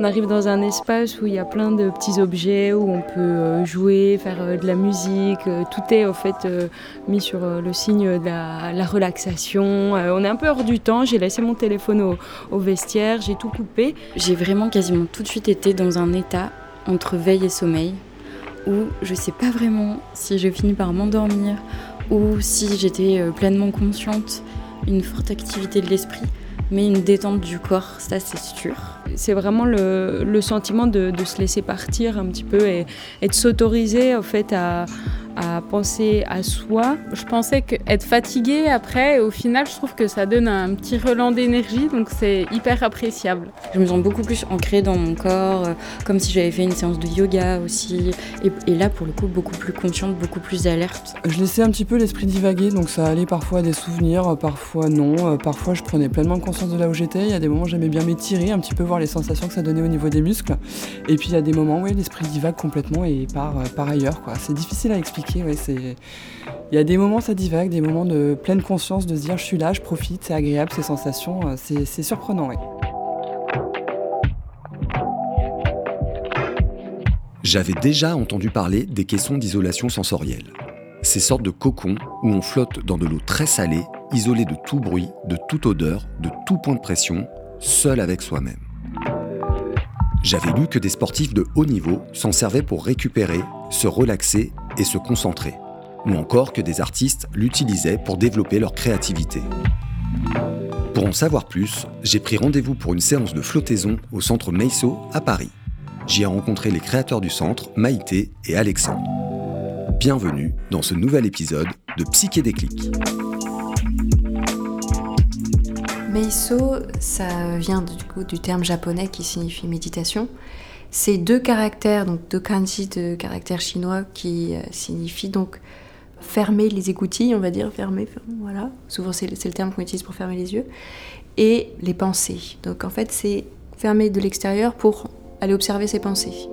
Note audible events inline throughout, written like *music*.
On arrive dans un espace où il y a plein de petits objets, où on peut euh, jouer, faire euh, de la musique. Euh, tout est en fait mis sur le signe de la, relaxation. On est un peu hors du temps. J'ai laissé mon téléphone au, vestiaire, j'ai tout coupé. J'ai vraiment quasiment tout de suite été dans un état entre veille et sommeil, où je sais pas vraiment si je finis par m'endormir ou si j'étais pleinement consciente, une forte activité de l'esprit mais une détente du corps, ça c'est sûr. C'est vraiment le, sentiment de, se laisser partir un petit peu et, et de s'autoriser en fait à, à penser à soi. Je pensais qu'être fatigué après, au final, je trouve que ça donne un petit relan d'énergie, donc c'est hyper appréciable. Je me sens beaucoup plus ancrée dans mon corps, euh, comme si j'avais fait une séance de yoga aussi. Et, là, pour le coup, beaucoup plus consciente, beaucoup plus alerte. Je laissais un petit peu l'esprit divaguer, donc ça allait parfois à des souvenirs, parfois non. Euh, parfois, je prenais pleinement conscience de là où j'étais. Il y a des moments où j'aimais bien m'étirer, un petit peu voir les sensations que ça donnait au niveau des muscles. Et puis, il y a des moments où l'esprit divague complètement et part, euh, par ailleurs. C'est difficile à expliquer il y a des moments ça divague, des moments de pleine conscience de se dire je suis là, je profite, c'est agréable, ces sensations, euh, c'est surprenant. J'avais déjà entendu parler des caissons d'isolation sensorielle. Ces sortes de cocons où on flotte dans de l'eau très salée, isolé de tout bruit, de toute odeur, de tout point de pression, seul avec soi-même. J'avais lu que des sportifs de haut niveau s'en servaient pour récupérer, se relaxer et se concentrer, ou encore que des artistes l'utilisaient pour développer leur créativité. Pour en savoir plus, j'ai pris rendez-vous pour une séance de flottaison au centre Meisso à Paris. J'y ai rencontré les créateurs du centre, Maïté et Alexandre. Bienvenue dans ce nouvel épisode de Psyché Déclic. Meiso, ça vient du, terme japonais qui signifie méditation. C'est deux caractères, donc deux kanji de caractères chinois qui euh, signifient donc fermer les écoutilles, on va dire, fermer, voilà. Souvent c'est le terme qu'on utilise pour fermer les yeux. Et les pensées. Donc en fait c'est fermer de l'extérieur pour aller observer ses pensées.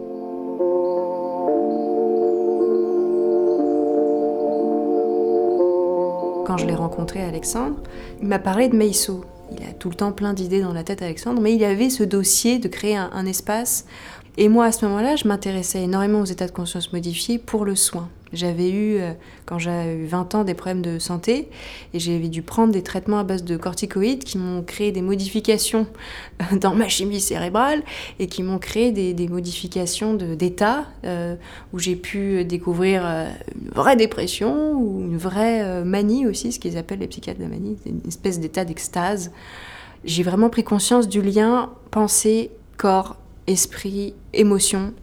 Quand je l'ai rencontré, Alexandre, il m'a parlé de Meiso. Il a tout le temps plein d'idées dans la tête, Alexandre, mais il avait ce dossier de créer un espace et moi, à ce moment-là, je m'intéressais énormément aux états de conscience modifiés pour le soin. J'avais eu, euh, quand j'avais eu 20 ans, des problèmes de santé et j'avais dû prendre des traitements à base de corticoïdes qui m'ont créé des modifications dans ma chimie cérébrale et qui m'ont créé des, modifications d'état euh, où j'ai pu découvrir euh, une vraie dépression ou une vraie manie aussi, ce qu'ils appellent les psychiatres de manie, une espèce d'état d'extase. J'ai vraiment pris conscience du lien pensée, corps, esprit, émotion,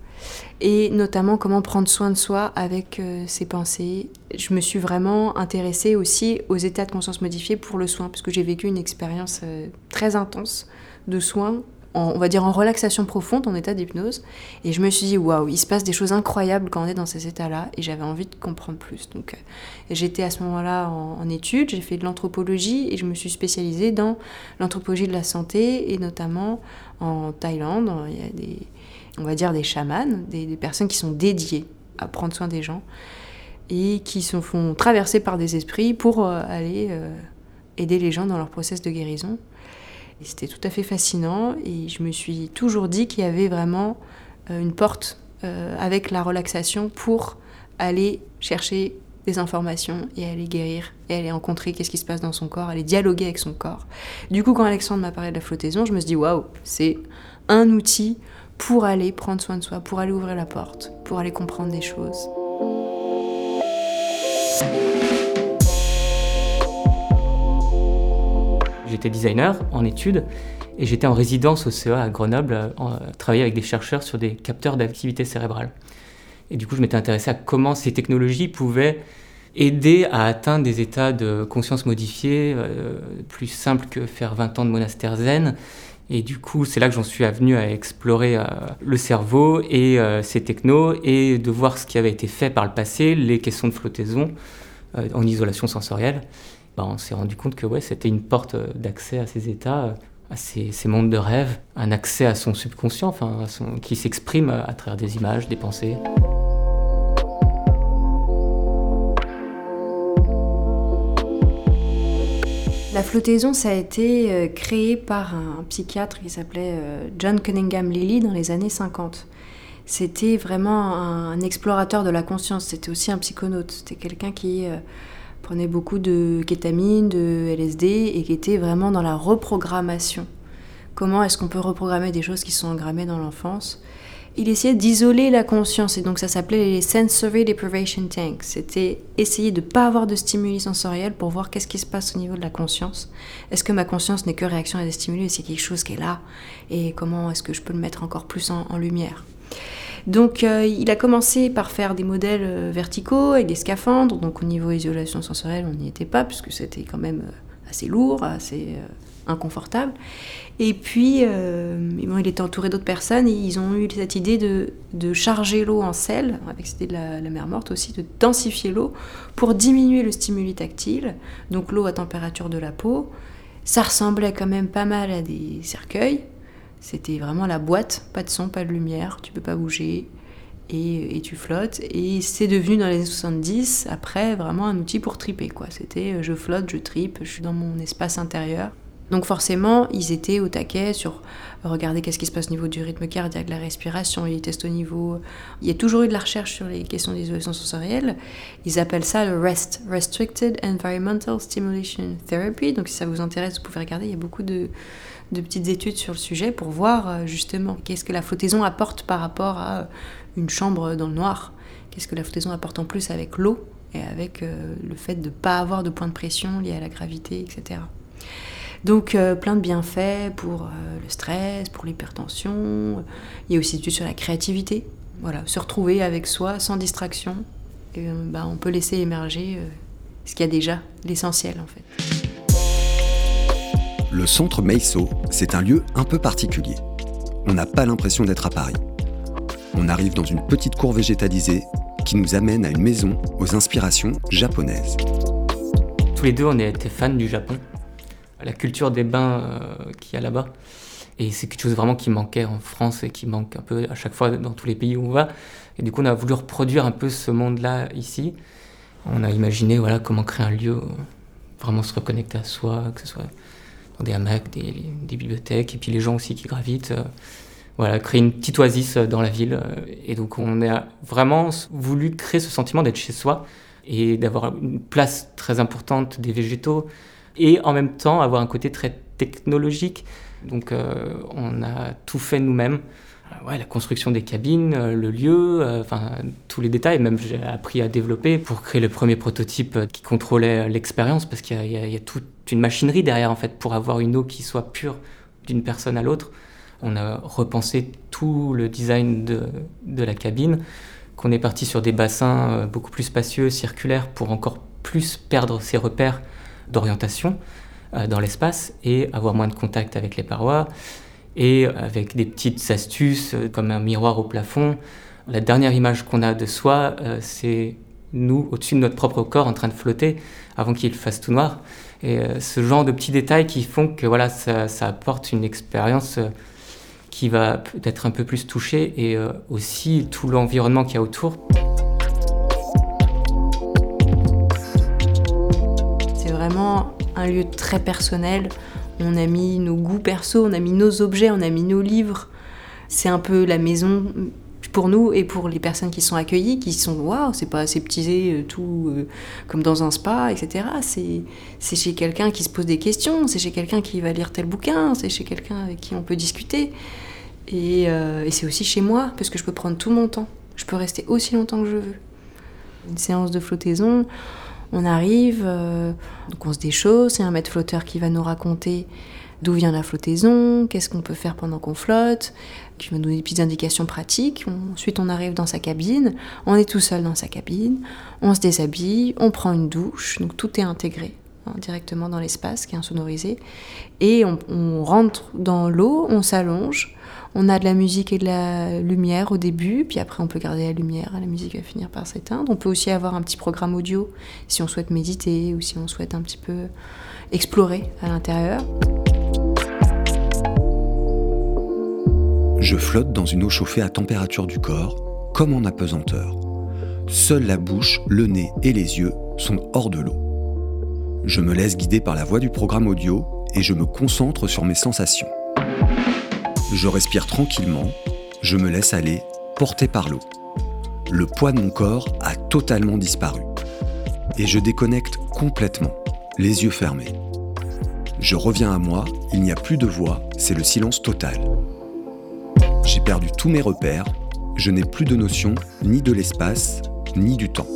et notamment comment prendre soin de soi avec euh, ses pensées. Je me suis vraiment intéressée aussi aux états de conscience modifiés pour le soin, parce que j'ai vécu une expérience euh, très intense de soins on va dire en relaxation profonde, en état d'hypnose. Et je me suis dit, waouh, il se passe des choses incroyables quand on est dans ces états-là. Et j'avais envie de comprendre plus. Donc euh, j'étais à ce moment-là en, études, j'ai fait de l'anthropologie et je me suis spécialisée dans l'anthropologie de la santé et notamment en Thaïlande. Il y a des, on va dire des chamans, des, personnes qui sont dédiées à prendre soin des gens et qui se font traverser par des esprits pour euh, aller euh, aider les gens dans leur process de guérison. C'était tout à fait fascinant et je me suis toujours dit qu'il y avait vraiment euh, une porte avec la relaxation pour aller chercher des informations et aller guérir et aller rencontrer qu'est-ce qui se passe dans son corps, aller dialoguer avec son corps. Du coup, quand Alexandre m'a parlé de la flottaison, je me suis dit waouh, c'est un outil pour aller prendre soin de soi, pour aller ouvrir la porte, pour aller comprendre des choses. J'étais designer en études et j'étais en résidence au CEA à Grenoble, euh, en, travailler avec des chercheurs sur des capteurs d'activité cérébrale. Et du coup, je m'étais intéressé à comment ces technologies pouvaient aider à atteindre des états de conscience modifiés, euh, plus simples que faire 20 ans de monastère zen. Et du coup, c'est là que j'en suis venu à explorer euh, le cerveau et ces technos et de voir ce qui avait été fait par le passé, les questions de flottaison en isolation sensorielle. Bah, on s'est rendu compte que ouais, c'était une porte euh, d'accès à ces états, euh, à ces, mondes de rêve, un accès à son subconscient, enfin, qui s'exprime à travers des images, des pensées. La flottaison, ça a été euh, créé par un psychiatre qui s'appelait euh, John Cunningham Lilly dans les années 50. C'était vraiment un, explorateur de la conscience, c'était aussi un psychonaute, c'était quelqu'un qui euh, prenait beaucoup de kétamine, de LSD et qui était vraiment dans la reprogrammation. Comment est-ce qu'on peut reprogrammer des choses qui sont engrammées dans l'enfance? Il essayait d'isoler la conscience et donc ça s'appelait les sensory deprivation tanks. C'était essayer de ne pas avoir de stimuli sensoriels pour voir qu'est-ce qui se passe au niveau de la conscience. Est-ce que ma conscience n'est que réaction à des stimuli, c'est quelque chose qui est là et comment est-ce que je peux le mettre encore plus en, lumière? Donc euh, il a commencé par faire des modèles euh, verticaux avec des scaphandres. Donc au niveau isolation sensorielle, on n'y était pas puisque c'était quand même euh, assez lourd, assez inconfortable. Et puis, euh, il était entouré d'autres personnes et ils ont eu cette idée de, charger l'eau en sel, avec cette de la, mer morte aussi, de densifier l'eau pour diminuer le stimuli tactile, donc l'eau à température de la peau. Ça ressemblait quand même pas mal à des cercueils. C'était vraiment la boîte, pas de son, pas de lumière, tu peux pas bouger et, tu flottes. Et c'est devenu dans les années 70, après, vraiment un outil pour triper. quoi. C'était euh, je flotte, je tripe, je suis dans mon espace intérieur. Donc forcément, ils étaient au taquet sur regarder qu'est-ce qui se passe au niveau du rythme cardiaque, de la respiration, ils testent au niveau... Il y a toujours eu de la recherche sur les questions d'isolation sensorielle. Ils appellent ça le REST, Restricted Environmental Stimulation Therapy. Donc si ça vous intéresse, vous pouvez regarder, il y a beaucoup de, petites études sur le sujet pour voir euh, justement qu'est-ce que la flottaison apporte par rapport à euh, une chambre dans le noir. Qu'est-ce que la flottaison apporte en plus avec l'eau et avec euh, le fait de ne pas avoir de point de pression lié à la gravité, etc. Donc plein de bienfaits pour le stress, pour l'hypertension. Il y a aussi des études sur la créativité. Voilà, se retrouver avec soi sans distraction. Et, bah, on peut laisser émerger ce qu'il y a déjà, l'essentiel en fait. Le centre Meiso, c'est un lieu un peu particulier. On n'a pas l'impression d'être à Paris. On arrive dans une petite cour végétalisée qui nous amène à une maison aux inspirations japonaises. Tous les deux, on était fans du Japon la culture des bains euh, qu'il y a là-bas. Et c'est quelque chose vraiment qui manquait en France et qui manque un peu à chaque fois dans tous les pays où on va. Et du coup, on a voulu reproduire un peu ce monde-là ici. On a imaginé voilà, comment créer un lieu, vraiment se reconnecter à soi, que ce soit des hamacs, des, bibliothèques, et puis les gens aussi qui gravitent. Euh, voilà, créer une petite oasis dans la ville. Et donc, on a vraiment voulu créer ce sentiment d'être chez soi et d'avoir une place très importante des végétaux, et en même temps avoir un côté très technologique. Donc euh, on a tout fait nous-mêmes. Euh, ouais, la construction des cabines, euh, le lieu, enfin tous les détails, même j'ai appris à développer pour créer le premier prototype qui contrôlait l'expérience parce qu'il y, a toute une machinerie derrière en fait pour avoir une eau qui soit pure d'une personne à l'autre. On a repensé tout le design de, la cabine, qu'on est parti sur des bassins beaucoup plus spacieux, circulaires pour encore plus perdre ses repères d'orientation euh, dans l'espace et avoir moins de contact avec les parois et avec des petites astuces euh, comme un miroir au plafond. La dernière image qu'on a de soi, euh, c'est nous au-dessus de notre propre corps en train de flotter avant qu'il fasse tout noir. Et ce genre de petits détails qui font que voilà, ça, apporte une expérience qui va peut-être un peu plus toucher et aussi tout l'environnement qu'il y a autour. vraiment un lieu très personnel. On a mis nos goûts perso, on a mis nos objets, on a mis nos livres. C'est un peu la maison pour nous et pour les personnes qui sont accueillies, qui sont waouh, c'est pas aseptisé euh, tout euh, comme dans un spa, etc. C'est chez quelqu'un qui se pose des questions, c'est chez quelqu'un qui va lire tel bouquin, c'est chez quelqu'un avec qui on peut discuter. Et, euh, et c'est aussi chez moi, parce que je peux prendre tout mon temps. Je peux rester aussi longtemps que je veux. Une séance de flottaison, on arrive, donc on se déchausse, c'est un maître flotteur qui va nous raconter d'où vient la flottaison, qu'est-ce qu'on peut faire pendant qu'on flotte, qui va nous donner des petites indications pratiques. ensuite, on arrive dans sa cabine, on est tout seul dans sa cabine, on se déshabille, on prend une douche, donc tout est intégré hein, directement dans l'espace qui est insonorisé, et on rentre dans l'eau, on s'allonge, on a de la musique et de la lumière au début, puis après on peut garder la lumière, la musique va finir par s'éteindre. On peut aussi avoir un petit programme audio si on souhaite méditer ou si on souhaite un petit peu explorer à l'intérieur. Je flotte dans une eau chauffée à température du corps, comme en apesanteur. Seule la bouche, le nez et les yeux sont hors de l'eau. Je me laisse guider par la voix du programme audio et je me concentre sur mes sensations. Je respire tranquillement, je me laisse aller, porté par l'eau. Le poids de mon corps a totalement disparu. Et je déconnecte complètement, les yeux fermés. Je reviens à moi, il n'y a plus de voix, c'est le silence total. J'ai perdu tous mes repères, je n'ai plus de notion ni de l'espace, ni du temps.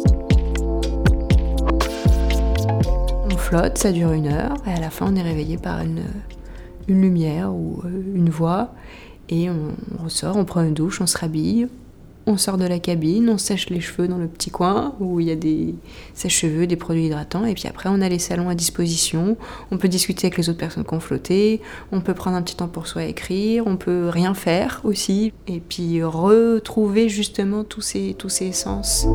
On flotte, ça dure une heure, et à la fin on est réveillé par une, lumière ou euh, une voix, et on, ressort, on prend une douche, on se rhabille, on sort de la cabine, on sèche les cheveux dans le petit coin où il y a des sèche-cheveux, des produits hydratants, et puis après on a les salons à disposition, on peut discuter avec les autres personnes qui ont flotté, on peut prendre un petit temps pour soi écrire, on peut rien faire aussi, et puis retrouver justement tous ces, tous ces sens.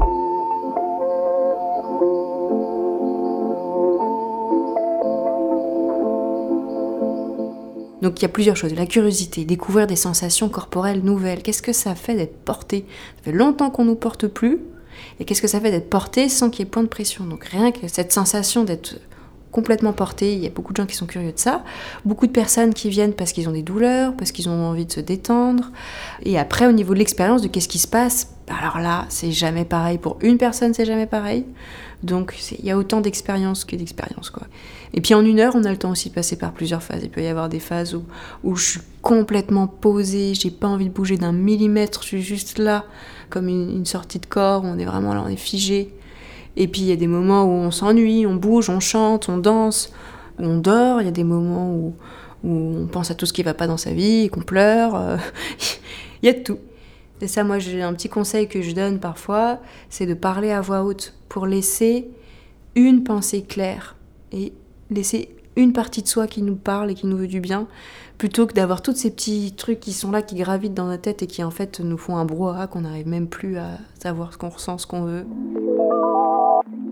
Donc il y a plusieurs choses. La curiosité, découvrir des sensations corporelles nouvelles. Qu'est-ce que ça fait d'être porté? Ça fait longtemps qu'on nous porte plus. Et qu'est-ce que ça fait d'être porté sans qu'il y ait point de pression? Donc rien que cette sensation d'être complètement porté, il y a beaucoup de gens qui sont curieux de ça. Beaucoup de personnes qui viennent parce qu'ils ont des douleurs, parce qu'ils ont envie de se détendre. Et après, au niveau de l'expérience, de qu'est-ce qui se passe, bah, alors là, c'est jamais pareil. Pour une personne, c'est jamais pareil. Donc il y a autant d'expérience que d'expérience. quoi. Et puis en une heure, on a le temps aussi de passer par plusieurs phases. Il peut y avoir des phases où, je suis complètement posée, j'ai pas envie de bouger d'un millimètre, je suis juste là, comme une, sortie de corps, on est vraiment là, on est figé. Et puis il y a des moments où on s'ennuie, on bouge, on chante, on danse, on dort. Il y a des moments où, où on pense à tout ce qui va pas dans sa vie, qu'on pleure. *laughs* il y a de tout. Et ça, moi, j'ai un petit conseil que je donne parfois, c'est de parler à voix haute pour laisser une pensée claire et laisser une partie de soi qui nous parle et qui nous veut du bien, plutôt que d'avoir tous ces petits trucs qui sont là, qui gravitent dans la tête et qui en fait nous font un brouhaha qu'on n'arrive même plus à savoir ce qu'on ressent, ce qu'on veut.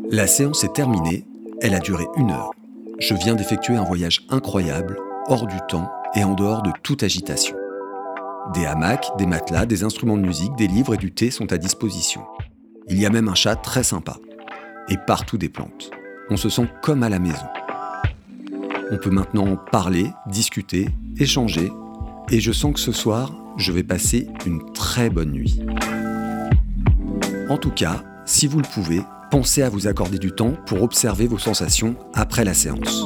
La séance est terminée, elle a duré une heure. Je viens d'effectuer un voyage incroyable, hors du temps et en dehors de toute agitation. Des hamacs, des matelas, des instruments de musique, des livres et du thé sont à disposition. Il y a même un chat très sympa. Et partout des plantes. On se sent comme à la maison. On peut maintenant parler, discuter, échanger, et je sens que ce soir, je vais passer une très bonne nuit. En tout cas, si vous le pouvez, pensez à vous accorder du temps pour observer vos sensations après la séance.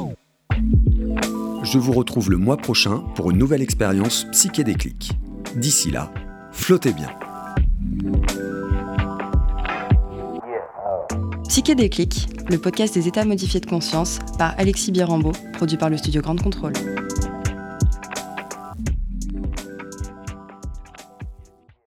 Je vous retrouve le mois prochain pour une nouvelle expérience psychédéclique. D'ici là, flottez bien. Psychédéclique, le podcast des états modifiés de conscience par Alexis Birambeau, produit par le studio Grande Contrôle.